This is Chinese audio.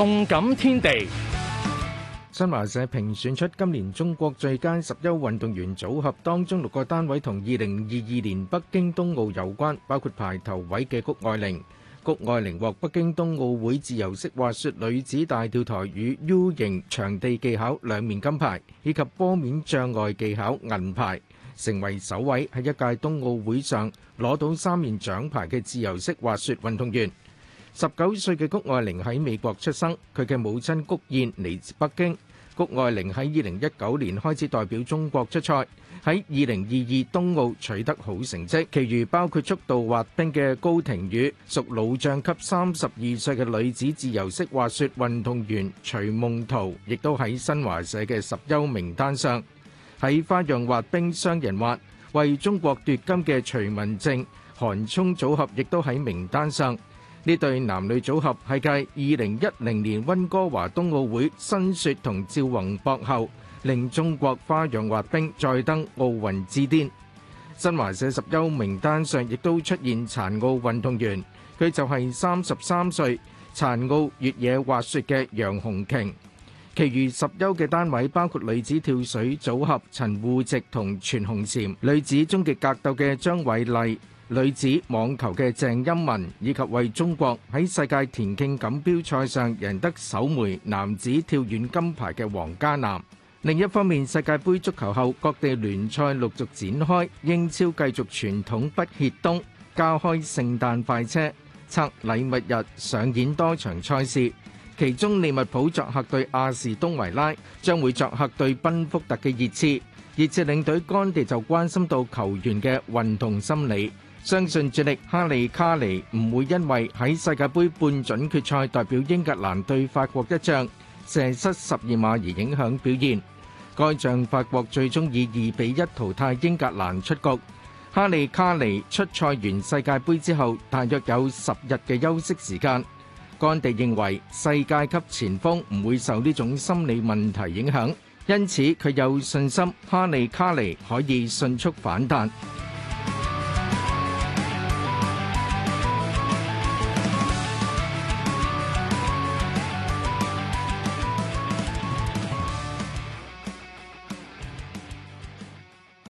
动感天地，新华社评选出今年中国最佳十优运动员组合当中六个单位，同二零二二年北京冬奥有关，包括排头位嘅谷爱凌。谷爱凌获北京冬奥会自由式滑雪女子大跳台与 U 型场地技巧两面金牌，以及波面障碍技巧银牌，成为首位喺一届冬奥会上攞到三面奖牌嘅自由式滑雪运动员。十九歲嘅谷愛玲喺美國出生，佢嘅母親谷燕嚟自北京。谷愛玲喺二零一九年開始代表中國出賽，喺二零二二冬奧取得好成績。其餘包括速度滑冰嘅高庭宇，屬老將級三十二歲嘅女子自由式滑雪運動員徐夢桃，亦都喺新華社嘅十優名單上。喺花樣滑冰雙人滑為中國奪金嘅徐文靜韓聰組合，亦都喺名單上。呢對男女組合係繼二零一零年溫哥華冬奧會新雪同趙宏博後，令中國花样滑冰再登奧運之巅。新華社十優名單上亦都出現殘奧運動員，佢就係三十三歲殘奧越野滑雪嘅楊紅瓊。其餘十優嘅單位包括女子跳水組合陳芋汐同全紅婵，女子終極格鬥嘅張偉麗。女子網球嘅鄭钦文，以及為中國喺世界田徑錦標賽上贏得首枚男子跳遠金牌嘅王家男。另一方面，世界盃足球後，各地聯賽陸續展開，英超繼續傳統不歇冬，加開聖誕快車，測禮物日上演多場賽事。其中利物浦作客對亞士東維拉，將會作客對賓福特嘅熱刺。熱刺領隊甘地就關心到球員嘅運動心理。相信接力哈利卡尼唔会因为喺世界杯半准决赛代表英格兰对法国一仗射失十二码而影响表现。该仗法国最终以二比一淘汰英格兰出局。哈利卡尼出赛完世界杯之后，大约有十日嘅休息时间。甘地认为世界级前锋唔会受呢种心理问题影响，因此佢有信心哈利卡尼可以迅速反弹。